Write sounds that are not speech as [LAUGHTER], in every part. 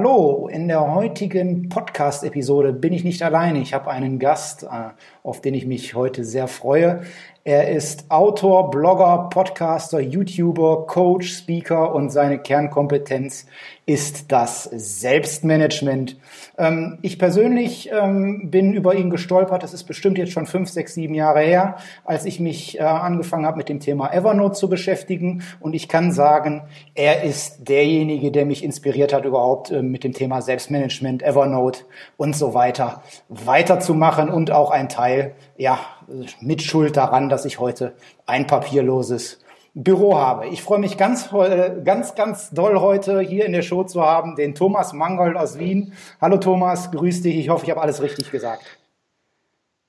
Hallo, in der heutigen Podcast-Episode bin ich nicht alleine. Ich habe einen Gast, äh, auf den ich mich heute sehr freue. Er ist Autor, Blogger, Podcaster, YouTuber, Coach, Speaker und seine Kernkompetenz ist das Selbstmanagement. Ähm, ich persönlich ähm, bin über ihn gestolpert. Das ist bestimmt jetzt schon fünf, sechs, sieben Jahre her, als ich mich äh, angefangen habe, mit dem Thema Evernote zu beschäftigen. Und ich kann sagen, er ist derjenige, der mich inspiriert hat, überhaupt äh, mit dem Thema Selbstmanagement, Evernote und so weiter weiterzumachen und auch ein Teil, ja, mit Schuld daran, dass ich heute ein papierloses Büro habe. Ich freue mich ganz, ganz, ganz doll heute hier in der Show zu haben, den Thomas Mangold aus Wien. Hallo Thomas, grüß dich. Ich hoffe, ich habe alles richtig gesagt.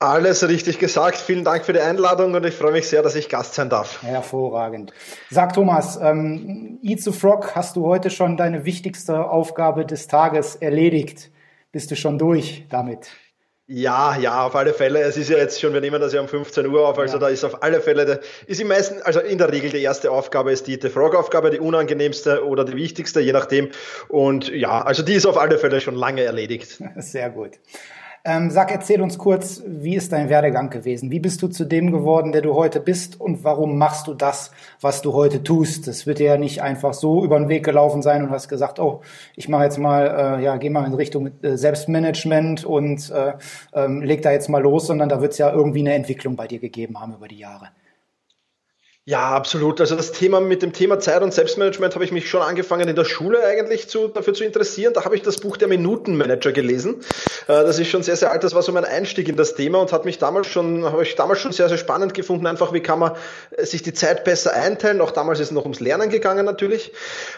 Alles richtig gesagt. Vielen Dank für die Einladung und ich freue mich sehr, dass ich Gast sein darf. Hervorragend. Sag Thomas, ähm, Eat the Frog, hast du heute schon deine wichtigste Aufgabe des Tages erledigt? Bist du schon durch damit? Ja, ja, auf alle Fälle. Es ist ja jetzt schon, wir nehmen das ja um 15 Uhr auf, also ja. da ist auf alle Fälle, der, ist im meisten, also in der Regel die erste Aufgabe ist die Frog-Aufgabe, die unangenehmste oder die wichtigste, je nachdem. Und ja, also die ist auf alle Fälle schon lange erledigt. [LAUGHS] Sehr gut. Ähm, sag, erzähl uns kurz, wie ist dein Werdegang gewesen? Wie bist du zu dem geworden, der du heute bist und warum machst du das, was du heute tust? Das wird dir ja nicht einfach so über den Weg gelaufen sein und hast gesagt, oh, ich mache jetzt mal, äh, ja, geh mal in Richtung äh, Selbstmanagement und äh, ähm, leg da jetzt mal los, sondern da wird es ja irgendwie eine Entwicklung bei dir gegeben haben über die Jahre. Ja, absolut. Also das Thema mit dem Thema Zeit und Selbstmanagement habe ich mich schon angefangen in der Schule eigentlich zu, dafür zu interessieren. Da habe ich das Buch der Minutenmanager gelesen. Äh, das ist schon sehr, sehr alt. Das war so mein Einstieg in das Thema und hat mich damals schon, habe ich damals schon sehr, sehr spannend gefunden. Einfach, wie kann man äh, sich die Zeit besser einteilen? Auch damals ist es noch ums Lernen gegangen natürlich.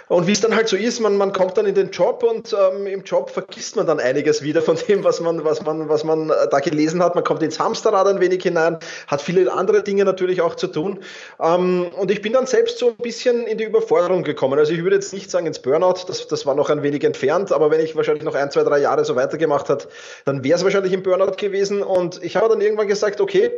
Und wie es dann halt so ist, man, man kommt dann in den Job und ähm, im Job vergisst man dann einiges wieder von dem, was man, was man, was man äh, da gelesen hat. Man kommt ins Hamsterrad ein wenig hinein, hat viele andere Dinge natürlich auch zu tun. Ähm, und ich bin dann selbst so ein bisschen in die Überforderung gekommen. Also ich würde jetzt nicht sagen ins Burnout, das, das war noch ein wenig entfernt, aber wenn ich wahrscheinlich noch ein, zwei, drei Jahre so weitergemacht hat, dann wäre es wahrscheinlich im Burnout gewesen. Und ich habe dann irgendwann gesagt, okay,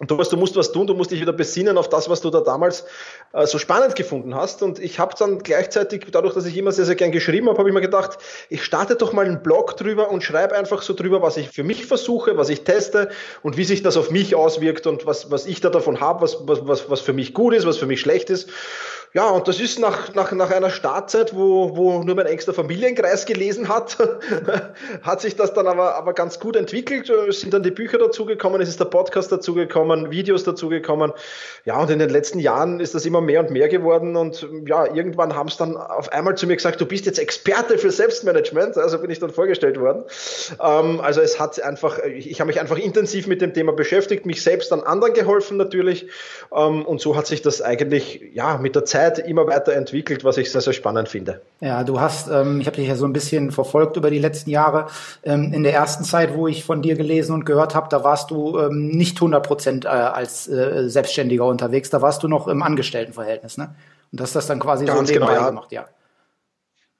und Thomas, du musst was tun, du musst dich wieder besinnen auf das, was du da damals äh, so spannend gefunden hast. Und ich habe dann gleichzeitig, dadurch, dass ich immer sehr, sehr gern geschrieben habe, habe ich mir gedacht, ich starte doch mal einen Blog drüber und schreibe einfach so drüber, was ich für mich versuche, was ich teste und wie sich das auf mich auswirkt und was, was ich da davon habe, was, was, was, was für mich gut ist, was für mich schlecht ist. Ja, und das ist nach, nach, nach einer Startzeit, wo, wo nur mein engster Familienkreis gelesen hat, [LAUGHS] hat sich das dann aber, aber ganz gut entwickelt. Es sind dann die Bücher dazugekommen, es ist der Podcast dazugekommen, Videos dazugekommen. Ja, und in den letzten Jahren ist das immer mehr und mehr geworden. Und ja, irgendwann haben es dann auf einmal zu mir gesagt, du bist jetzt Experte für Selbstmanagement. Also bin ich dann vorgestellt worden. Ähm, also es hat einfach, ich, habe mich einfach intensiv mit dem Thema beschäftigt, mich selbst an anderen geholfen natürlich. Ähm, und so hat sich das eigentlich ja mit der Zeit Zeit immer weiter entwickelt, was ich sehr, sehr spannend finde. Ja, du hast, ähm, ich habe dich ja so ein bisschen verfolgt über die letzten Jahre. Ähm, in der ersten Zeit, wo ich von dir gelesen und gehört habe, da warst du ähm, nicht 100 Prozent äh, als äh, Selbstständiger unterwegs, da warst du noch im Angestelltenverhältnis, ne? Und hast das dann quasi Ganz so nebenbei genau, ja. gemacht, ja.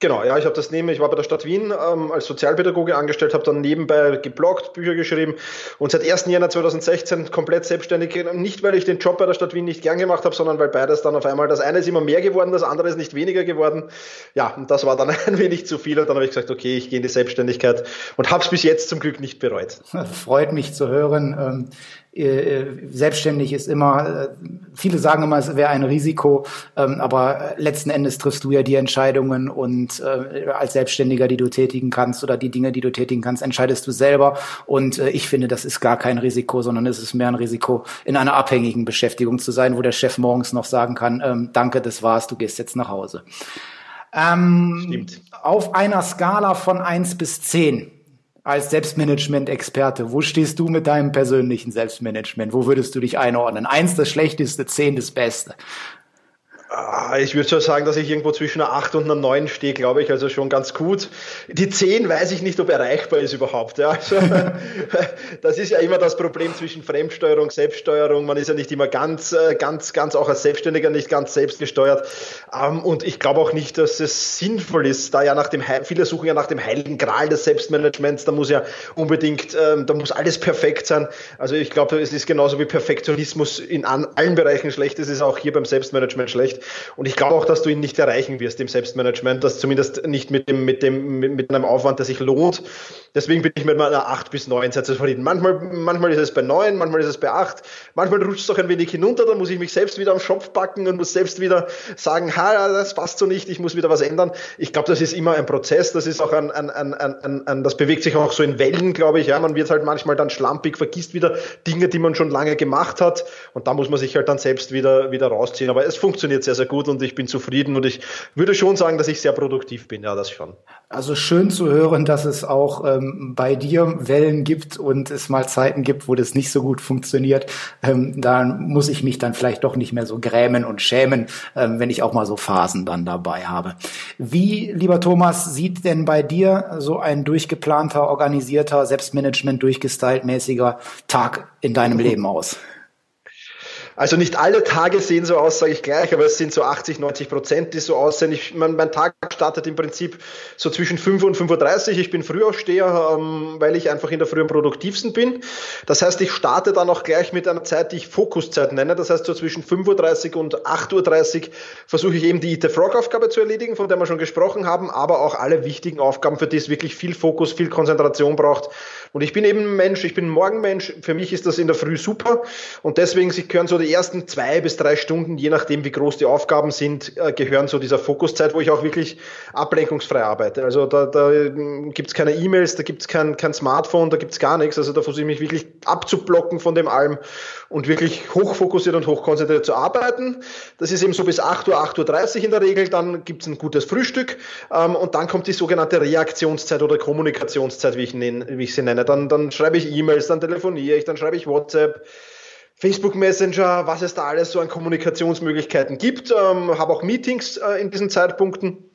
Genau, ja, ich habe das neben, ich war bei der Stadt Wien ähm, als Sozialpädagoge angestellt, habe dann nebenbei gebloggt, Bücher geschrieben und seit 1. Januar 2016 komplett selbstständig. Nicht, weil ich den Job bei der Stadt Wien nicht gern gemacht habe, sondern weil beides dann auf einmal, das eine ist immer mehr geworden, das andere ist nicht weniger geworden. Ja, und das war dann [LAUGHS] ein wenig zu viel und dann habe ich gesagt, okay, ich gehe in die Selbstständigkeit und habe es bis jetzt zum Glück nicht bereut. [LAUGHS] Freut mich zu hören. Ähm, äh, selbstständig ist immer, äh, viele sagen immer, es wäre ein Risiko, ähm, aber letzten Endes triffst du ja die Entscheidungen und äh, als Selbstständiger, die du tätigen kannst oder die Dinge, die du tätigen kannst, entscheidest du selber. Und ich finde, das ist gar kein Risiko, sondern es ist mehr ein Risiko, in einer abhängigen Beschäftigung zu sein, wo der Chef morgens noch sagen kann, ähm, danke, das war's, du gehst jetzt nach Hause. Ähm, Stimmt. Auf einer Skala von eins bis zehn als Selbstmanagement-Experte, wo stehst du mit deinem persönlichen Selbstmanagement? Wo würdest du dich einordnen? Eins das Schlechteste, zehn das Beste. Ah, ich würde schon sagen, dass ich irgendwo zwischen einer 8 und einer 9 stehe, glaube ich, also schon ganz gut. Die 10 weiß ich nicht, ob erreichbar ist überhaupt. Ja. Also, [LAUGHS] das ist ja immer das Problem zwischen Fremdsteuerung, Selbststeuerung. Man ist ja nicht immer ganz, äh, ganz, ganz auch als Selbstständiger nicht ganz selbstgesteuert. Ähm, und ich glaube auch nicht, dass es sinnvoll ist, da ja nach dem, viele suchen ja nach dem heiligen Gral des Selbstmanagements. Da muss ja unbedingt, ähm, da muss alles perfekt sein. Also ich glaube, es ist genauso wie Perfektionismus in allen Bereichen schlecht. Es ist auch hier beim Selbstmanagement schlecht. Und ich glaube auch, dass du ihn nicht erreichen wirst im Selbstmanagement, das zumindest nicht mit dem, mit dem, mit, mit einem Aufwand, der sich lohnt. Deswegen bin ich mit meiner 8 bis 9 Sätze zufrieden. Manchmal, manchmal ist es bei 9, manchmal ist es bei 8, manchmal rutscht es auch ein wenig hinunter, dann muss ich mich selbst wieder am Schopf packen und muss selbst wieder sagen, ha, das passt so nicht, ich muss wieder was ändern. Ich glaube, das ist immer ein Prozess, das ist auch ein, ein, ein, ein, ein, das bewegt sich auch so in Wellen, glaube ich. Ja, man wird halt manchmal dann schlampig, vergisst wieder Dinge, die man schon lange gemacht hat und da muss man sich halt dann selbst wieder, wieder rausziehen. Aber es funktioniert sehr, sehr gut und ich bin zufrieden und ich würde schon sagen, dass ich sehr produktiv bin, ja, das schon. Also schön zu hören, dass es auch ähm, bei dir Wellen gibt und es mal Zeiten gibt, wo das nicht so gut funktioniert. Ähm, da muss ich mich dann vielleicht doch nicht mehr so grämen und schämen, ähm, wenn ich auch mal so Phasen dann dabei habe. Wie, lieber Thomas, sieht denn bei dir so ein durchgeplanter, organisierter, Selbstmanagement durchgestylt mäßiger Tag in deinem Leben aus? Also nicht alle Tage sehen so aus, sage ich gleich, aber es sind so 80, 90 Prozent, die so aussehen. Ich, mein, mein Tag startet im Prinzip so zwischen 5 und 5.30 Uhr. Ich bin Frühaufsteher, ähm, weil ich einfach in der Früh am produktivsten bin. Das heißt, ich starte dann auch gleich mit einer Zeit, die ich Fokuszeit nenne. Das heißt, so zwischen 5.30 Uhr und 8.30 Uhr versuche ich eben die Eat the Frog-Aufgabe zu erledigen, von der wir schon gesprochen haben, aber auch alle wichtigen Aufgaben, für die es wirklich viel Fokus, viel Konzentration braucht. Und ich bin eben ein Mensch, ich bin ein Morgenmensch. Für mich ist das in der Früh super. Und deswegen, sie gehören so die ersten zwei bis drei Stunden, je nachdem wie groß die Aufgaben sind, äh, gehören zu dieser Fokuszeit, wo ich auch wirklich ablenkungsfrei arbeite. Also da, da gibt es keine E-Mails, da gibt es kein, kein Smartphone, da gibt es gar nichts. Also da versuche ich mich wirklich abzublocken von dem allem und wirklich hochfokussiert und hochkonzentriert zu arbeiten. Das ist eben so bis 8 Uhr, 8.30 Uhr in der Regel. Dann gibt es ein gutes Frühstück ähm, und dann kommt die sogenannte Reaktionszeit oder Kommunikationszeit, wie ich, nenne, wie ich sie nenne. Dann, dann schreibe ich E-Mails, dann telefoniere ich, dann schreibe ich WhatsApp, Facebook Messenger, was es da alles so an Kommunikationsmöglichkeiten gibt. Ähm, habe auch Meetings äh, in diesen Zeitpunkten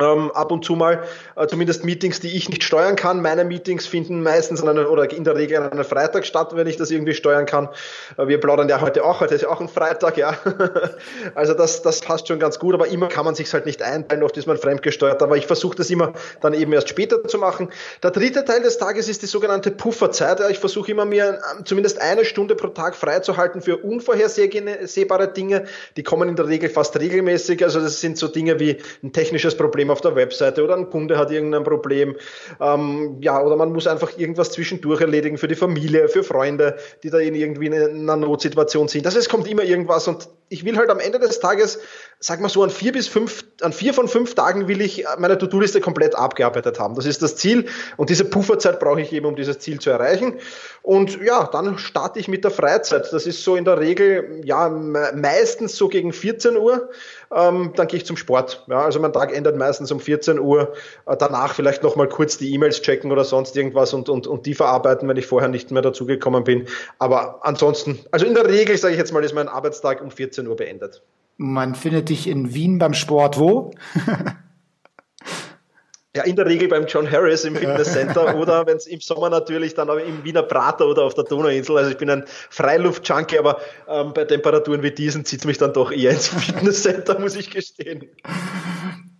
ähm, ab und zu mal, äh, zumindest Meetings, die ich nicht steuern kann. Meine Meetings finden meistens an einer, oder in der Regel an einem Freitag statt, wenn ich das irgendwie steuern kann. Äh, wir plaudern ja heute auch, heute ist ja auch ein Freitag, ja. [LAUGHS] also das, das passt schon ganz gut, aber immer kann man sich halt nicht einteilen, oft ist man fremdgesteuert, aber ich versuche das immer dann eben erst später zu machen. Der dritte Teil des Tages ist die sogenannte Pufferzeit. Ich versuche immer mir ähm, zumindest eine Stunde pro Tag freizuhalten für unvorhersehbare Dinge. Die kommen in der Regel fast regelmäßig. Also das sind so Dinge wie ein technisches Problem Problem auf der Webseite oder ein Kunde hat irgendein Problem. Ähm, ja, oder man muss einfach irgendwas zwischendurch erledigen für die Familie, für Freunde, die da in irgendwie in einer Notsituation sind. Also es kommt immer irgendwas und ich will halt am Ende des Tages, sag mal so, an vier bis fünf, an vier von fünf Tagen will ich meine To-Do-Liste komplett abgearbeitet haben. Das ist das Ziel und diese Pufferzeit brauche ich eben, um dieses Ziel zu erreichen. Und ja, dann starte ich mit der Freizeit. Das ist so in der Regel, ja, meistens so gegen 14 Uhr. Ähm, dann gehe ich zum Sport. Ja, also mein Tag endet meistens um 14 Uhr. Äh, danach vielleicht nochmal kurz die E-Mails checken oder sonst irgendwas und, und, und die verarbeiten, wenn ich vorher nicht mehr dazugekommen bin. Aber ansonsten, also in der Regel, sage ich jetzt mal, ist mein Arbeitstag um 14 Uhr beendet. Man findet dich in Wien beim Sport wo? [LAUGHS] Ja, in der Regel beim John Harris im Fitnesscenter [LAUGHS] oder wenn es im Sommer natürlich dann im Wiener Prater oder auf der Donauinsel. Also ich bin ein Freiluft-Junkie, aber ähm, bei Temperaturen wie diesen zieht es mich dann doch eher ins [LAUGHS] Fitnesscenter, muss ich gestehen.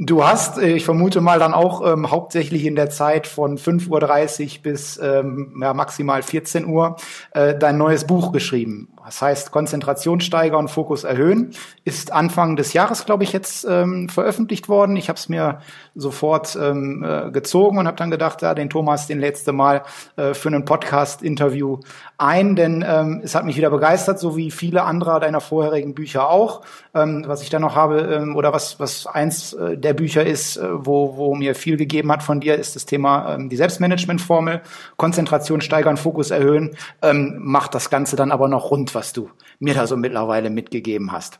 Du hast, äh, ich vermute mal, dann auch ähm, hauptsächlich in der Zeit von 5.30 Uhr bis ähm, ja, maximal 14 Uhr äh, dein neues Buch geschrieben. Das heißt, Konzentration steigern, Fokus erhöhen. Ist Anfang des Jahres, glaube ich, jetzt ähm, veröffentlicht worden. Ich habe es mir sofort ähm, äh, gezogen und habe dann gedacht, ja, den Thomas den letzte Mal äh, für ein Podcast-Interview ein, denn ähm, es hat mich wieder begeistert, so wie viele andere deiner vorherigen Bücher auch. Ähm, was ich da noch habe ähm, oder was was eins äh, der Bücher ist, äh, wo wo mir viel gegeben hat von dir, ist das Thema ähm, die Selbstmanagement-Formel, Konzentration steigern, Fokus erhöhen, ähm, macht das Ganze dann aber noch rund, was du mir da so mittlerweile mitgegeben hast.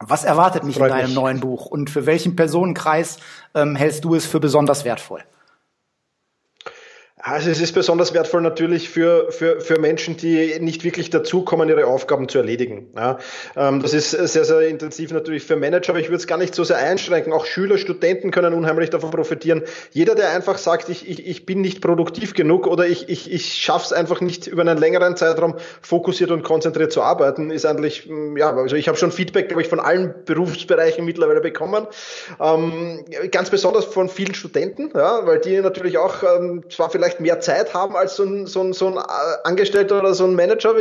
Was erwartet mich Freut in deinem mich. neuen Buch und für welchen Personenkreis ähm, hältst du es für besonders wertvoll? Also es ist besonders wertvoll natürlich für, für, für Menschen, die nicht wirklich dazukommen, ihre Aufgaben zu erledigen. Ja, ähm, das ist sehr, sehr intensiv natürlich für Manager, aber ich würde es gar nicht so sehr einschränken. Auch Schüler, Studenten können unheimlich davon profitieren. Jeder, der einfach sagt, ich, ich, ich bin nicht produktiv genug oder ich, ich, ich schaffe es einfach nicht über einen längeren Zeitraum fokussiert und konzentriert zu arbeiten, ist eigentlich, mm, ja, also ich habe schon Feedback, glaube ich, von allen Berufsbereichen mittlerweile bekommen. Ähm, ganz besonders von vielen Studenten, ja, weil die natürlich auch ähm, zwar vielleicht vielleicht mehr Zeit haben als so ein, so ein, so ein äh, Angestellter oder so ein Manager,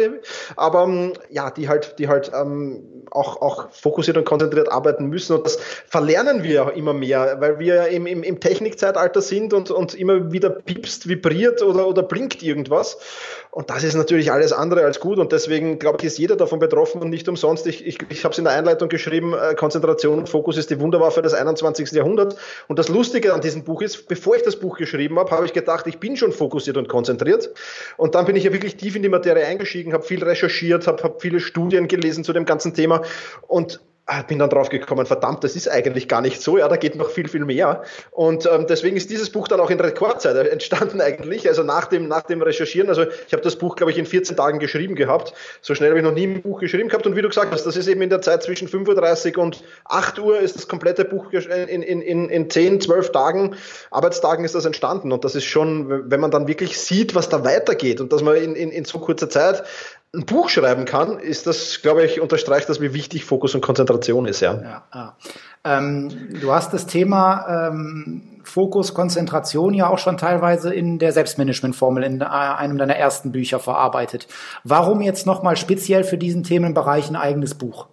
aber ähm, ja, die halt, die halt ähm, auch, auch fokussiert und konzentriert arbeiten müssen. Und das verlernen wir auch immer mehr, weil wir im, im, im Technikzeitalter sind und, und immer wieder piepst, vibriert oder, oder blinkt irgendwas. Und das ist natürlich alles andere als gut. Und deswegen, glaube ich, ist jeder davon betroffen und nicht umsonst. Ich, ich, ich habe es in der Einleitung geschrieben, äh, Konzentration und Fokus ist die Wunderwaffe des 21. Jahrhunderts. Und das Lustige an diesem Buch ist, bevor ich das Buch geschrieben habe, habe ich gedacht, ich bin schon fokussiert und konzentriert. Und dann bin ich ja wirklich tief in die Materie eingestiegen, habe viel recherchiert, habe hab viele Studien gelesen zu dem ganzen Thema. Und bin dann drauf gekommen, verdammt, das ist eigentlich gar nicht so, ja, da geht noch viel, viel mehr. Und ähm, deswegen ist dieses Buch dann auch in Rekordzeit [LAUGHS] entstanden eigentlich, also nach dem, nach dem Recherchieren. Also ich habe das Buch, glaube ich, in 14 Tagen geschrieben gehabt. So schnell habe ich noch nie ein Buch geschrieben gehabt. Und wie du gesagt hast, das ist eben in der Zeit zwischen 5.30 Uhr und 8 Uhr ist das komplette Buch in, in, in, in 10, 12 Tagen, Arbeitstagen ist das entstanden. Und das ist schon, wenn man dann wirklich sieht, was da weitergeht und dass man in, in, in so kurzer Zeit ein Buch schreiben kann, ist das, glaube ich, unterstreicht das, wie wichtig Fokus und Konzentration ist, ja. ja, ja. Ähm, du hast das Thema ähm, Fokus, Konzentration ja auch schon teilweise in der Selbstmanagement-Formel in äh, einem deiner ersten Bücher verarbeitet. Warum jetzt nochmal speziell für diesen Themenbereich ein eigenes Buch?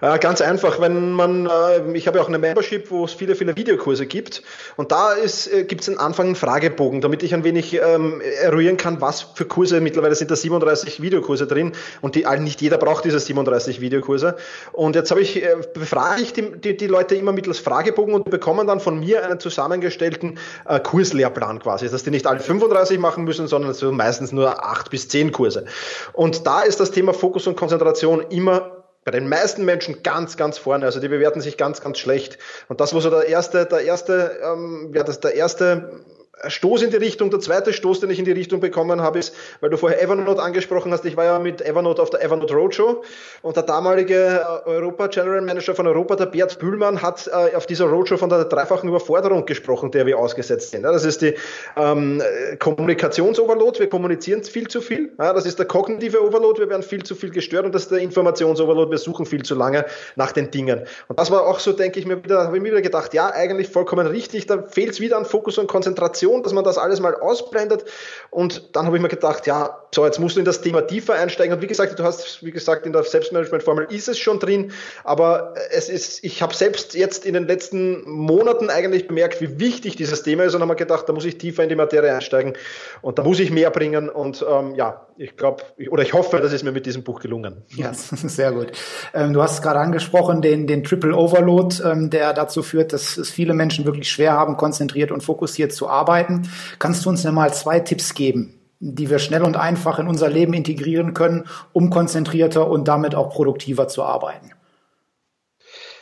Äh, ganz einfach, wenn man, äh, ich habe ja auch eine Membership, wo es viele, viele Videokurse gibt. Und da äh, gibt es am Anfang einen Fragebogen, damit ich ein wenig ähm, eruieren kann, was für Kurse, mittlerweile sind da 37 Videokurse drin. Und die, nicht jeder braucht diese 37 Videokurse. Und jetzt habe ich, äh, befrage ich die, die, die Leute immer mittels Fragebogen und bekommen dann von mir einen zusammengestellten äh, Kurslehrplan quasi, dass die nicht alle 35 machen müssen, sondern so meistens nur 8 bis 10 Kurse. Und da ist das Thema Fokus und Konzentration immer bei den meisten Menschen ganz, ganz vorne. Also die bewerten sich ganz, ganz schlecht. Und das war so der erste, der erste, ähm, ja, das der erste Stoß in die Richtung. Der zweite Stoß, den ich in die Richtung bekommen habe, ist, weil du vorher Evernote angesprochen hast. Ich war ja mit Evernote auf der Evernote Roadshow und der damalige äh, Europa General Manager von Europa, der Bert Bühlmann, hat äh, auf dieser Roadshow von der dreifachen Überforderung gesprochen, der wir ausgesetzt sind. Das ist die ähm, Kommunikationsoverload. Wir kommunizieren viel zu viel. Das ist der kognitive Overload. Wir werden viel zu viel gestört und das ist der Informationsoverload. Wir suchen viel zu lange nach den Dingen. Und das war auch so, denke ich mir wieder, habe ich mir wieder gedacht, ja, eigentlich vollkommen richtig. Da fehlt es wieder an Fokus und Konzentration Präsentation, dass man das alles mal ausblendet. Und dann habe ich mir gedacht, ja, so, jetzt musst du in das Thema tiefer einsteigen. Und wie gesagt, du hast, wie gesagt, in der Selbstmanagement-Formel ist es schon drin, aber es ist, ich habe selbst jetzt in den letzten Monaten eigentlich bemerkt, wie wichtig dieses Thema ist und habe mir gedacht, da muss ich tiefer in die Materie einsteigen und da muss ich mehr bringen. Und ähm, ja, ich glaube, oder ich hoffe, das ist mir mit diesem Buch gelungen. Ja, [LAUGHS] sehr gut. Ähm, du hast gerade angesprochen, den, den Triple Overload, ähm, der dazu führt, dass es viele Menschen wirklich schwer haben, konzentriert und fokussiert zu arbeiten arbeiten. Kannst du uns denn mal zwei Tipps geben, die wir schnell und einfach in unser Leben integrieren können, um konzentrierter und damit auch produktiver zu arbeiten?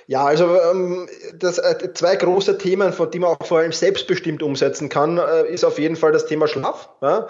Ja, also ähm, das, äh, zwei große Themen, von die man auch vor allem selbstbestimmt umsetzen kann, äh, ist auf jeden Fall das Thema Schlaf. Ja?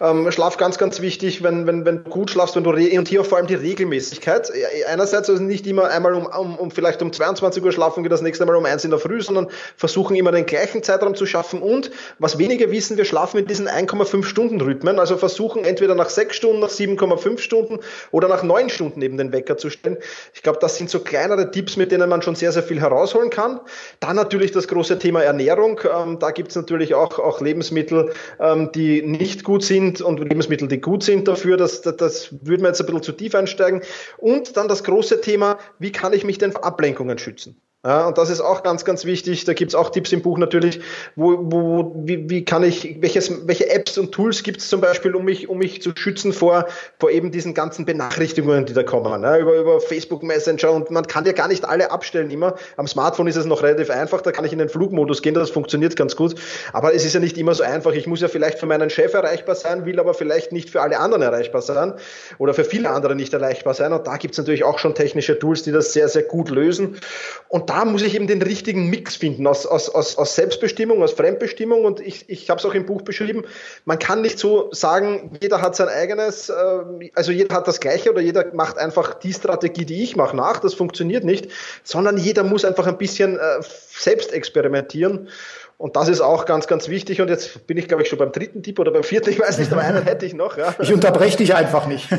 Ähm, Schlaf ganz, ganz wichtig, wenn, wenn, wenn du gut schlafst, wenn du und hier vor allem die Regelmäßigkeit. Einerseits also nicht immer einmal um, um, um vielleicht um 22 Uhr schlafen wir das nächste Mal um eins in der Früh, sondern versuchen immer den gleichen Zeitraum zu schaffen. Und was wenige wissen, wir schlafen mit diesen 1,5 Stunden Rhythmen, also versuchen entweder nach sechs Stunden, nach 7,5 Stunden oder nach neun Stunden eben den Wecker zu stellen. Ich glaube, das sind so kleinere Tipps, mit denen man man schon sehr, sehr viel herausholen kann. Dann natürlich das große Thema Ernährung. Ähm, da gibt es natürlich auch, auch Lebensmittel, ähm, die nicht gut sind und Lebensmittel, die gut sind dafür. Das, das, das würde man jetzt ein bisschen zu tief einsteigen. Und dann das große Thema, wie kann ich mich denn vor Ablenkungen schützen? Ja, und das ist auch ganz, ganz wichtig. Da gibt's auch Tipps im Buch natürlich, wo, wo, wie, wie kann ich, welches, welche Apps und Tools gibt's zum Beispiel, um mich, um mich zu schützen vor, vor eben diesen ganzen Benachrichtigungen, die da kommen, ja, über, über Facebook Messenger und man kann ja gar nicht alle abstellen immer. Am Smartphone ist es noch relativ einfach, da kann ich in den Flugmodus gehen, das funktioniert ganz gut. Aber es ist ja nicht immer so einfach. Ich muss ja vielleicht für meinen Chef erreichbar sein, will aber vielleicht nicht für alle anderen erreichbar sein oder für viele andere nicht erreichbar sein. Und da gibt's natürlich auch schon technische Tools, die das sehr, sehr gut lösen. Und da muss ich eben den richtigen Mix finden aus, aus, aus, aus Selbstbestimmung, aus Fremdbestimmung. Und ich, ich habe es auch im Buch beschrieben, man kann nicht so sagen, jeder hat sein eigenes, äh, also jeder hat das Gleiche oder jeder macht einfach die Strategie, die ich mache, nach. Das funktioniert nicht, sondern jeder muss einfach ein bisschen äh, selbst experimentieren. Und das ist auch ganz, ganz wichtig. Und jetzt bin ich, glaube ich, schon beim dritten Tipp oder beim vierten, ich weiß nicht, aber einen [LAUGHS] hätte ich noch. Ja. Ich unterbreche dich einfach nicht. [LAUGHS]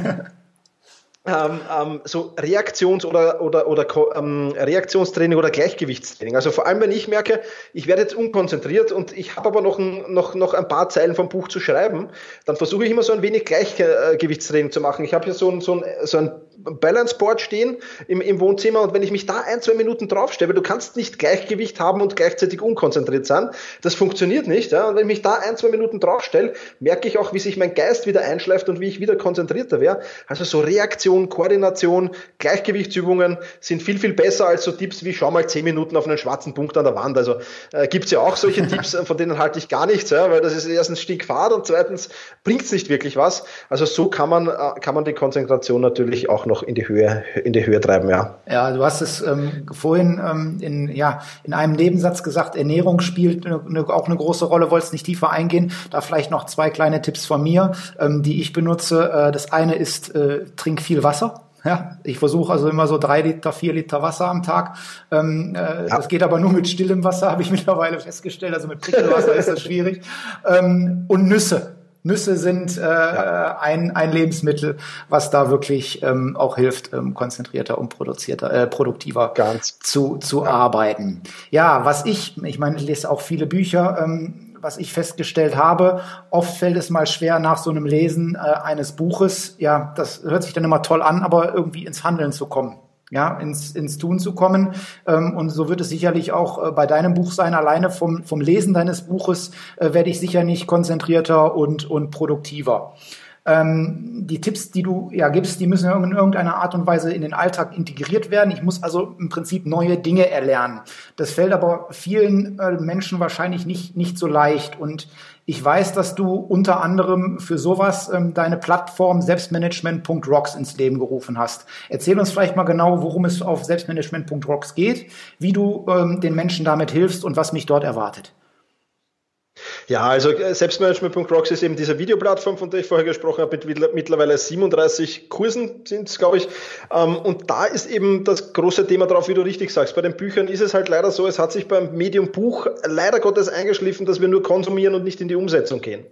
ähm, ähm, so Reaktions- oder, oder, oder ähm, Reaktionstraining oder Gleichgewichtstraining. Also vor allem, wenn ich merke, ich werde jetzt unkonzentriert und ich habe aber noch ein, noch, noch ein paar Zeilen vom Buch zu schreiben, dann versuche ich immer so ein wenig Gleichgewichtstraining zu machen. Ich habe hier so ein, so ein, so ein Balance Board stehen im, im Wohnzimmer und wenn ich mich da ein, zwei Minuten draufstelle, weil du kannst nicht Gleichgewicht haben und gleichzeitig unkonzentriert sein, das funktioniert nicht. Ja? Und wenn ich mich da ein, zwei Minuten draufstelle, merke ich auch, wie sich mein Geist wieder einschleift und wie ich wieder konzentrierter wäre. Also so Reaktion, Koordination, Gleichgewichtsübungen sind viel, viel besser als so Tipps wie schau mal zehn Minuten auf einen schwarzen Punkt an der Wand. Also äh, gibt es ja auch solche [LAUGHS] Tipps, von denen halte ich gar nichts, ja? weil das ist erstens stinkfad und zweitens bringt es nicht wirklich was. Also so kann man, äh, kann man die Konzentration natürlich auch noch noch in die Höhe, in die Höhe treiben, ja. Ja, du hast es ähm, vorhin ähm, in, ja, in einem Nebensatz gesagt, Ernährung spielt eine, eine, auch eine große Rolle, wolltest nicht tiefer eingehen. Da vielleicht noch zwei kleine Tipps von mir, ähm, die ich benutze. Äh, das eine ist, äh, trink viel Wasser. Ja, ich versuche also immer so drei Liter, vier Liter Wasser am Tag. Ähm, äh, ja. Das geht aber nur mit stillem Wasser, [LAUGHS] habe ich mittlerweile festgestellt. Also mit Prickelwasser ist das schwierig. Ähm, und Nüsse. Nüsse sind äh, ja. ein, ein Lebensmittel, was da wirklich ähm, auch hilft, ähm, konzentrierter und produzierter, äh, produktiver Ganz. zu, zu ja. arbeiten. Ja, was ich, ich meine, ich lese auch viele Bücher, ähm, was ich festgestellt habe, oft fällt es mal schwer nach so einem Lesen äh, eines Buches, ja, das hört sich dann immer toll an, aber irgendwie ins Handeln zu kommen ja, ins, ins Tun zu kommen. Ähm, und so wird es sicherlich auch äh, bei deinem Buch sein. Alleine vom, vom Lesen deines Buches äh, werde ich sicher nicht konzentrierter und, und produktiver. Ähm, die Tipps, die du ja gibst, die müssen in irgendeiner Art und Weise in den Alltag integriert werden. Ich muss also im Prinzip neue Dinge erlernen. Das fällt aber vielen äh, Menschen wahrscheinlich nicht, nicht so leicht. Und ich weiß, dass du unter anderem für sowas ähm, deine Plattform selbstmanagement.rocks ins Leben gerufen hast. Erzähl uns vielleicht mal genau, worum es auf selbstmanagement.rocks geht, wie du ähm, den Menschen damit hilfst und was mich dort erwartet. Ja, also äh, Selbstmanagement.rocks ist eben diese Videoplattform, von der ich vorher gesprochen habe, mit mittlerweile 37 Kursen sind es, glaube ich. Ähm, und da ist eben das große Thema drauf, wie du richtig sagst. Bei den Büchern ist es halt leider so, es hat sich beim Medium Buch leider Gottes eingeschliffen, dass wir nur konsumieren und nicht in die Umsetzung gehen.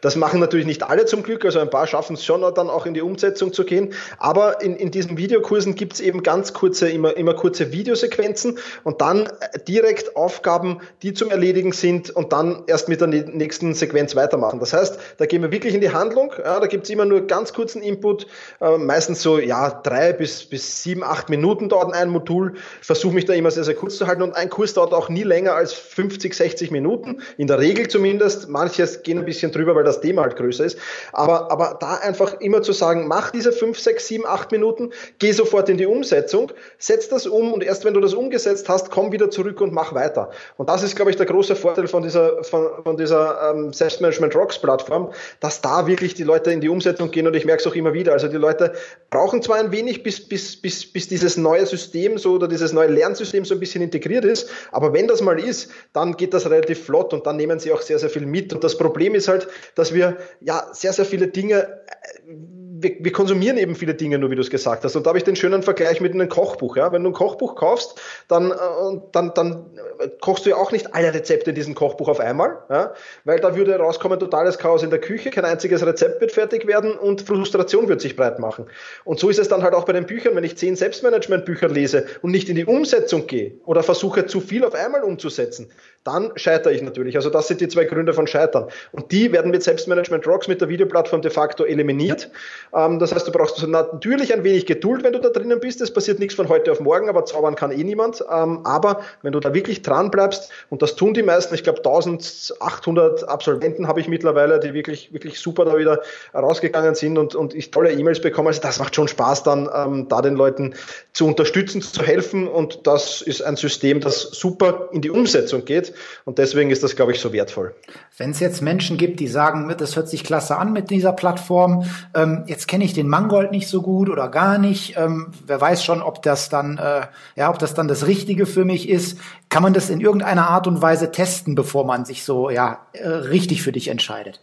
Das machen natürlich nicht alle zum Glück, also ein paar schaffen es schon dann auch in die Umsetzung zu gehen. Aber in, in diesen Videokursen gibt es eben ganz kurze, immer, immer kurze Videosequenzen und dann direkt Aufgaben, die zum Erledigen sind und dann erst erst mit der nächsten Sequenz weitermachen. Das heißt, da gehen wir wirklich in die Handlung. Ja, da gibt's immer nur ganz kurzen Input, äh, meistens so ja drei bis, bis sieben, acht Minuten dauert ein Modul. Ich versuche mich da immer sehr, sehr kurz zu halten und ein Kurs dauert auch nie länger als 50, 60 Minuten. In der Regel zumindest. Manches gehen ein bisschen drüber, weil das Thema halt größer ist. Aber, aber da einfach immer zu sagen, mach diese fünf, sechs, sieben, acht Minuten, geh sofort in die Umsetzung, setz das um und erst wenn du das umgesetzt hast, komm wieder zurück und mach weiter. Und das ist, glaube ich, der große Vorteil von dieser, von, von dieser ähm, Selbstmanagement Rocks Plattform, dass da wirklich die Leute in die Umsetzung gehen und ich merke es auch immer wieder. Also die Leute brauchen zwar ein wenig, bis, bis, bis, bis dieses neue System so oder dieses neue Lernsystem so ein bisschen integriert ist, aber wenn das mal ist, dann geht das relativ flott und dann nehmen sie auch sehr, sehr viel mit. Und das Problem ist halt, dass wir ja sehr, sehr viele Dinge wir, wir konsumieren eben viele Dinge, nur wie du es gesagt hast. Und da habe ich den schönen Vergleich mit einem Kochbuch. Ja? Wenn du ein Kochbuch kaufst, dann, äh, dann, dann kochst du ja auch nicht alle Rezepte in diesem Kochbuch auf einmal, ja? weil da würde rauskommen totales Chaos in der Küche, kein einziges Rezept wird fertig werden und Frustration wird sich breit machen. Und so ist es dann halt auch bei den Büchern, wenn ich zehn Selbstmanagement-Bücher lese und nicht in die Umsetzung gehe oder versuche zu viel auf einmal umzusetzen, dann scheitere ich natürlich. Also das sind die zwei Gründe von Scheitern. Und die werden mit Selbstmanagement Rocks, mit der Videoplattform de facto eliminiert. Ähm, das heißt, du brauchst natürlich ein wenig Geduld, wenn du da drinnen bist. Es passiert nichts von heute auf morgen, aber zaubern kann eh niemand. Ähm, aber wenn du da wirklich dran bleibst, und das tun die meisten, ich glaube 1800 Absolventen habe ich mittlerweile, die wirklich, wirklich super da wieder rausgegangen sind und, und ich tolle E-Mails bekomme. Also das macht schon Spaß dann, ähm, da den Leuten zu unterstützen, zu helfen. Und das ist ein System, das super in die Umsetzung geht Und deswegen ist das, glaube ich, so wertvoll. Wenn es jetzt Menschen gibt, die sagen, das hört sich klasse an mit dieser Plattform, ähm, jetzt kenne ich den Mangold nicht so gut oder gar nicht, ähm, wer weiß schon, ob das dann, äh, ja, ob das dann das Richtige für mich ist. Kann man das in irgendeiner Art und Weise testen, bevor man sich so ja äh, richtig für dich entscheidet?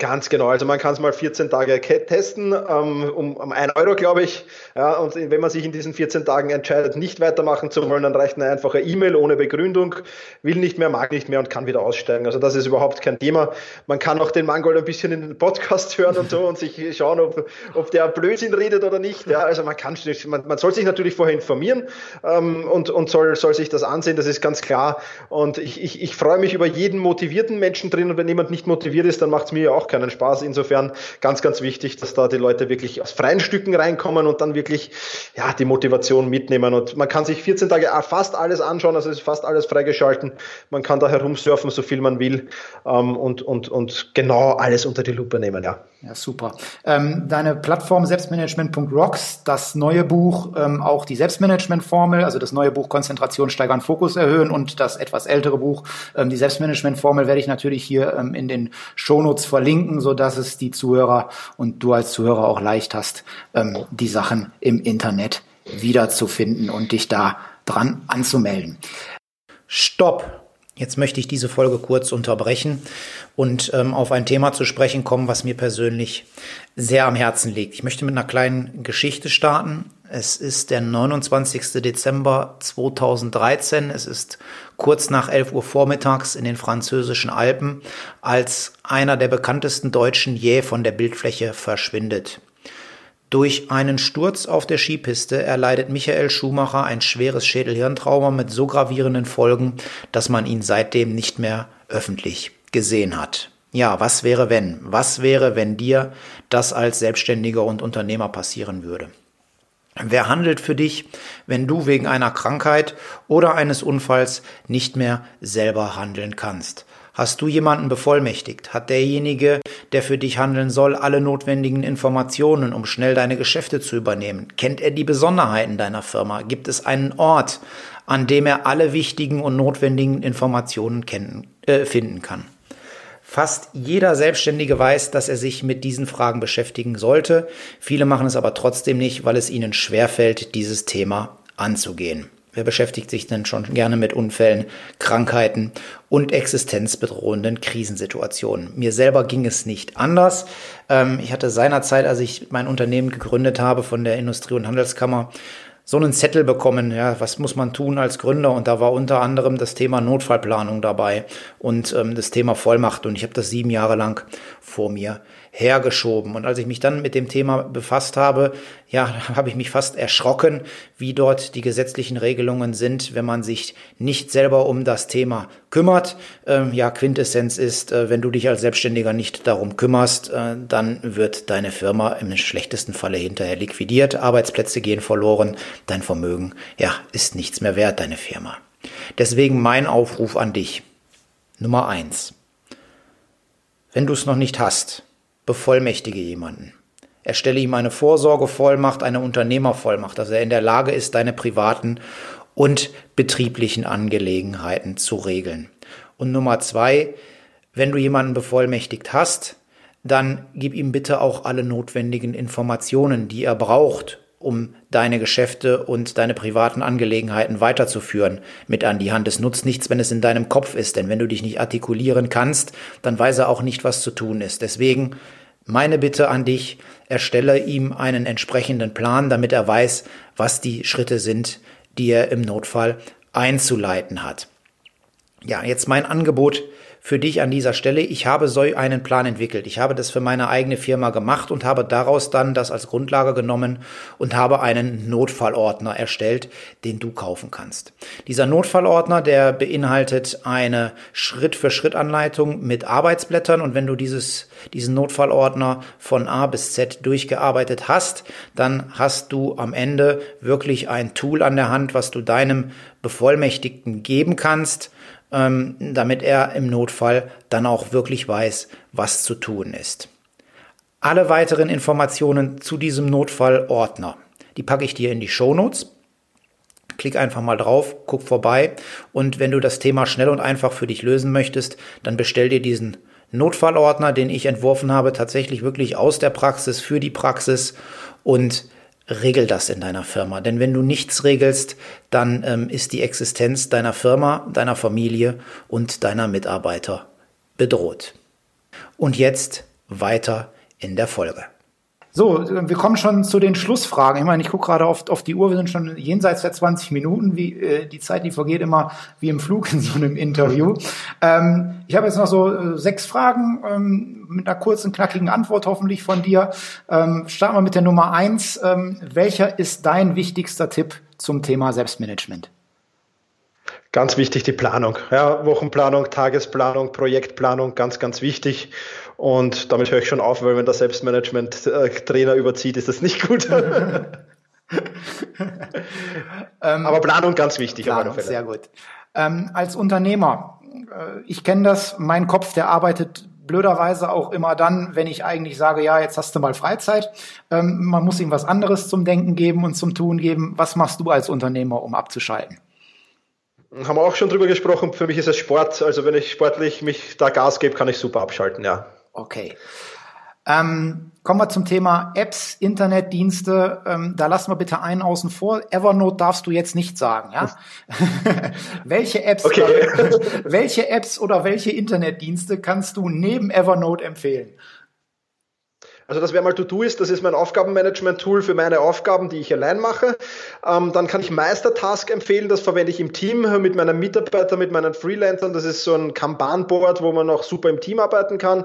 Ganz genau. Also man kann es mal 14 Tage testen, ähm, um, um 1 Euro, glaube ich. Ja, und wenn man sich in diesen 14 Tagen entscheidet, nicht weitermachen zu wollen, dann reicht eine einfache E-Mail ohne Begründung, will nicht mehr, mag nicht mehr und kann wieder aussteigen. Also das ist überhaupt kein Thema. Man kann auch den Mangold ein bisschen in den Podcast [LAUGHS] hören und so und sich schauen, ob, ob der Blödsinn redet oder nicht. Ja, also man kann, man, man soll sich natürlich vorher informieren ähm, und, und soll, soll sich das ansehen, das ist ganz klar. Und ich, ich, ich freue mich über jeden motivierten Menschen drin und wenn jemand nicht motiviert ist, dann macht es mir ja auch keinen Spaß. Insofern ganz, ganz wichtig, dass da die Leute wirklich aus freien Stücken reinkommen und dann wirklich ja, die Motivation mitnehmen. Und man kann sich 14 Tage fast alles anschauen, also ist fast alles freigeschalten. Man kann da herumsurfen, so viel man will ähm, und, und, und genau alles unter die Lupe nehmen, ja. Ja, super. Ähm, deine Plattform Selbstmanagement.rocks, das neue Buch, ähm, auch die Selbstmanagement-Formel, also das neue Buch Konzentration steigern, Fokus erhöhen und das etwas ältere Buch, ähm, die Selbstmanagement-Formel, werde ich natürlich hier ähm, in den Shownotes verlinken, so dass es die Zuhörer und du als Zuhörer auch leicht hast, ähm, die Sachen im Internet wiederzufinden und dich da dran anzumelden. Stopp! Jetzt möchte ich diese Folge kurz unterbrechen und ähm, auf ein Thema zu sprechen kommen, was mir persönlich sehr am Herzen liegt. Ich möchte mit einer kleinen Geschichte starten. Es ist der 29. Dezember 2013. Es ist kurz nach 11 Uhr vormittags in den französischen Alpen, als einer der bekanntesten Deutschen jäh von der Bildfläche verschwindet. Durch einen Sturz auf der Skipiste erleidet Michael Schumacher ein schweres Schädelhirntrauma mit so gravierenden Folgen, dass man ihn seitdem nicht mehr öffentlich gesehen hat. Ja, was wäre wenn? Was wäre, wenn dir das als Selbstständiger und Unternehmer passieren würde? Wer handelt für dich, wenn du wegen einer Krankheit oder eines Unfalls nicht mehr selber handeln kannst? Hast du jemanden bevollmächtigt? Hat derjenige, der für dich handeln soll, alle notwendigen Informationen, um schnell deine Geschäfte zu übernehmen? Kennt er die Besonderheiten deiner Firma? Gibt es einen Ort, an dem er alle wichtigen und notwendigen Informationen kennen, äh, finden kann? Fast jeder Selbstständige weiß, dass er sich mit diesen Fragen beschäftigen sollte. Viele machen es aber trotzdem nicht, weil es ihnen schwerfällt, dieses Thema anzugehen. Wer beschäftigt sich denn schon gerne mit Unfällen, Krankheiten und existenzbedrohenden Krisensituationen? Mir selber ging es nicht anders. Ähm, ich hatte seinerzeit, als ich mein Unternehmen gegründet habe von der Industrie- und Handelskammer, so einen Zettel bekommen, ja, was muss man tun als Gründer? Und da war unter anderem das Thema Notfallplanung dabei und ähm, das Thema Vollmacht. Und ich habe das sieben Jahre lang vor mir hergeschoben. Und als ich mich dann mit dem Thema befasst habe, ja, [LAUGHS] habe ich mich fast erschrocken, wie dort die gesetzlichen Regelungen sind, wenn man sich nicht selber um das Thema kümmert. Ähm, ja, Quintessenz ist, äh, wenn du dich als Selbstständiger nicht darum kümmerst, äh, dann wird deine Firma im schlechtesten Falle hinterher liquidiert, Arbeitsplätze gehen verloren, dein Vermögen, ja, ist nichts mehr wert, deine Firma. Deswegen mein Aufruf an dich. Nummer eins. Wenn du es noch nicht hast, bevollmächtige jemanden. Erstelle ihm eine Vorsorgevollmacht, eine Unternehmervollmacht, dass er in der Lage ist, deine privaten und betrieblichen Angelegenheiten zu regeln. Und Nummer zwei, wenn du jemanden bevollmächtigt hast, dann gib ihm bitte auch alle notwendigen Informationen, die er braucht, um deine Geschäfte und deine privaten Angelegenheiten weiterzuführen, mit an die Hand. Es nutzt nichts, wenn es in deinem Kopf ist, denn wenn du dich nicht artikulieren kannst, dann weiß er auch nicht, was zu tun ist. Deswegen meine Bitte an dich, erstelle ihm einen entsprechenden Plan, damit er weiß, was die Schritte sind, die er im Notfall einzuleiten hat. Ja, jetzt mein Angebot für dich an dieser Stelle. Ich habe so einen Plan entwickelt. Ich habe das für meine eigene Firma gemacht und habe daraus dann das als Grundlage genommen und habe einen Notfallordner erstellt, den du kaufen kannst. Dieser Notfallordner, der beinhaltet eine Schritt-für-Schritt-Anleitung mit Arbeitsblättern und wenn du dieses, diesen Notfallordner von A bis Z durchgearbeitet hast, dann hast du am Ende wirklich ein Tool an der Hand, was du deinem Bevollmächtigten geben kannst, ähm, damit er im Notfall dann auch wirklich weiß, was zu tun ist. Alle weiteren Informationen zu diesem Notfallordner, die packe ich dir in die Shownotes. klick einfach mal drauf, guck vorbei und wenn du das Thema schnell und einfach für dich lösen möchtest, dann bestell dir diesen Notfallordner, den ich entworfen habe, tatsächlich wirklich aus der Praxis für die Praxis und regel das in deiner Firma. Denn wenn du nichts regelst, dann ähm, ist die Existenz deiner Firma, deiner Familie und deiner Mitarbeiter bedroht. Und jetzt weiter in der Folge. So, wir kommen schon zu den Schlussfragen. Ich meine, ich gucke gerade auf, auf die Uhr, wir sind schon jenseits der 20 Minuten. Wie, äh, die Zeit, die vergeht immer wie im Flug in so einem Interview. ähm, ich habe jetzt noch so äh, sechs Fragen ähm, mit einer kurzen, knackigen Antwort hoffentlich von dir. Ähm, starten wir mit der Nummer eins. Ähm, welcher ist dein wichtigster Tipp zum Thema Selbstmanagement? Ganz wichtig die Planung. Ja, Wochenplanung, Tagesplanung, Projektplanung, ganz, ganz wichtig. Und damit höre ich schon auf, weil wenn der Selbstmanagement-Trainer überzieht, ist das nicht gut. [LAUGHS] Ähm, Aber Planung ganz wichtig. Planung, sehr gut. Ähm, als Unternehmer, äh, ich kenne das, mein Kopf, der arbeitet blöderweise auch immer dann, wenn ich eigentlich sage, ja, jetzt hast du mal Freizeit. Ähm, man muss ihm was anderes zum Denken geben und zum Tun geben. Was machst du als Unternehmer, um abzuschalten? Haben wir auch schon drüber gesprochen. Für mich ist es Sport. Also wenn ich sportlich mich da Gas gebe, kann ich super abschalten, ja. Okay. Ähm, kommen wir zum Thema Apps, Internetdienste. Ähm, da lassen wir bitte einen außen vor. Evernote darfst du jetzt nicht sagen, ja? [LAUGHS] welche Apps, okay. [LAUGHS] welche Apps oder welche Internetdienste kannst du neben Evernote empfehlen? Also das wäre mal To-Do-Ist, das ist mein Aufgabenmanagement-Tool für meine Aufgaben, die ich allein mache. Ähm, dann kann ich Meistertask empfehlen, das verwende ich im Team mit meinen Mitarbeitern, mit meinen Freelancern. Das ist so ein Kanban-Board, wo man auch super im Team arbeiten kann.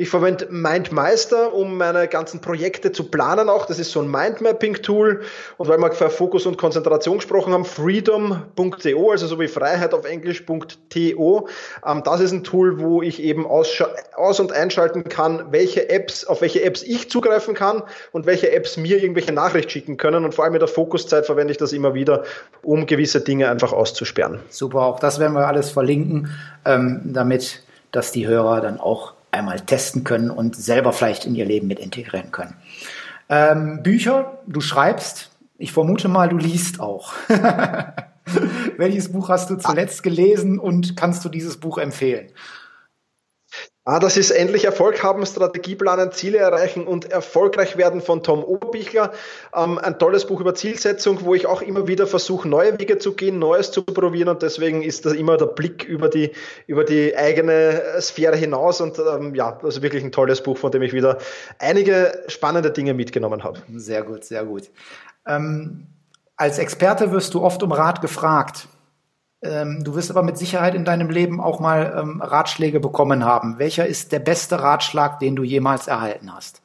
Ich verwende MindMeister, um meine ganzen Projekte zu planen auch. Das ist so ein Mindmapping-Tool. Und weil wir für Fokus und Konzentration gesprochen haben, freedom.to, also so wie Freiheit auf Englisch.to. Ähm, das ist ein Tool, wo ich eben aus, aus und einschalten kann, welche Apps, auf welche Apps ich zugreifen kann und welche Apps mir irgendwelche Nachricht schicken können. Und vor allem in der Fokuszeit verwende ich das immer wieder, um gewisse Dinge einfach auszusperren. Super, auch das werden wir alles verlinken, ähm, damit dass die Hörer dann auch einmal testen können und selber vielleicht in ihr Leben mit integrieren können. Ähm, Bücher, du schreibst, ich vermute mal, du liest auch. [LAUGHS] Welches Buch hast du zuletzt gelesen und kannst du dieses Buch empfehlen? Ah, das ist endlich Erfolg haben, Strategie planen, Ziele erreichen und erfolgreich werden von Tom Oberbichler. Ähm, ein tolles Buch über Zielsetzung, wo ich auch immer wieder versuche, neue Wege zu gehen, Neues zu probieren und deswegen ist das immer der Blick über die, über die eigene Sphäre hinaus und ähm, ja, also wirklich ein tolles Buch, von dem ich wieder einige spannende Dinge mitgenommen habe. Sehr gut, sehr gut. Ähm, als Experte wirst du oft um Rat gefragt. Ähm, du wirst aber mit Sicherheit in deinem Leben auch mal ähm, Ratschläge bekommen haben. Welcher ist der beste Ratschlag, den du jemals erhalten hast?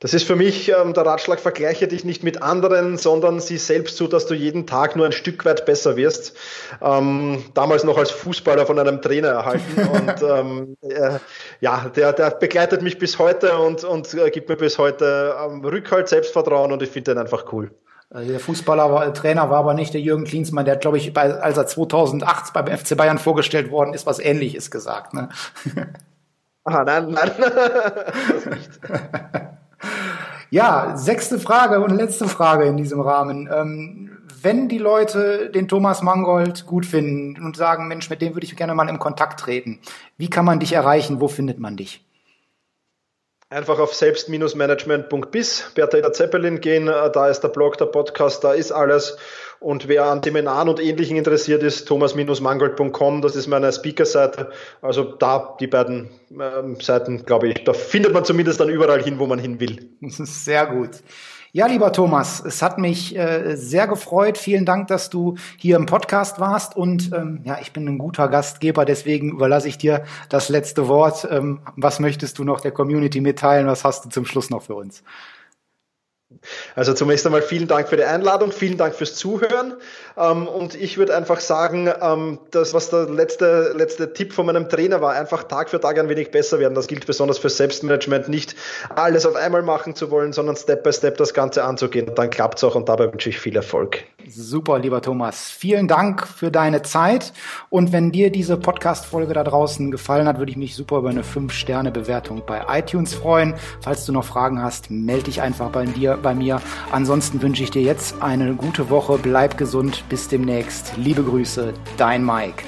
Das ist für mich ähm, der Ratschlag, vergleiche dich nicht mit anderen, sondern sieh selbst zu, dass du jeden Tag nur ein Stück weit besser wirst. Ähm, damals noch als Fußballer von einem Trainer erhalten. [LAUGHS] und ähm, äh, ja, der, der begleitet mich bis heute und, und äh, gibt mir bis heute ähm, Rückhalt, Selbstvertrauen und ich finde den einfach cool. Also der Fußballer war, Trainer war aber nicht der Jürgen Klinsmann, der hat, glaube ich, bei, als er 2008 beim FC Bayern vorgestellt worden ist, was Ähnliches gesagt. Ne? Nein. das nicht. ja, sechste Frage und letzte Frage in diesem Rahmen. Ähm, wenn die Leute den Thomas Mangold gut finden und sagen, Mensch, mit dem würde ich gerne mal in Kontakt treten, wie kann man dich erreichen? Wo findet man dich? Einfach auf selbst-management.bis, Bertha Zeppelin gehen, äh, da ist der Blog, der Podcast, da ist alles. Und wer an Seminaren und Ähnlichen interessiert ist, thomas-mangold.com, das ist meine Speaker-Seite. Also da die beiden ähm, Seiten, glaube ich, da findet man zumindest dann überall hin, wo man hin will. [LAUGHS] Sehr gut. Ja, lieber Thomas, es hat mich äh, sehr gefreut. Vielen Dank, dass du hier im Podcast warst. Und ähm, ja, ich bin ein guter Gastgeber, deswegen überlasse ich dir das letzte Wort. Ähm, was möchtest du noch der Community mitteilen? Was hast du zum Schluss noch für uns? Also zunächst einmal vielen Dank für die Einladung, vielen Dank fürs Zuhören. Ähm, und ich würde einfach sagen, ähm, das, was der letzte, letzte Tipp von meinem Trainer war, einfach Tag für Tag ein wenig besser werden. Das gilt besonders für Selbstmanagement, nicht alles auf einmal machen zu wollen, sondern Step by Step das Ganze anzugehen. Dann klappt es auch und dabei wünsche ich viel Erfolg. Super, lieber Thomas. Vielen Dank für deine Zeit. Und wenn dir diese Podcast-Folge da draußen gefallen hat, würde ich mich super über eine 5-Sterne-Bewertung bei iTunes freuen. Falls du noch Fragen hast, melde dich einfach bei dir bei mir. Ansonsten wünsche ich dir jetzt eine gute Woche, bleib gesund, bis demnächst. Liebe Grüße, dein Mike.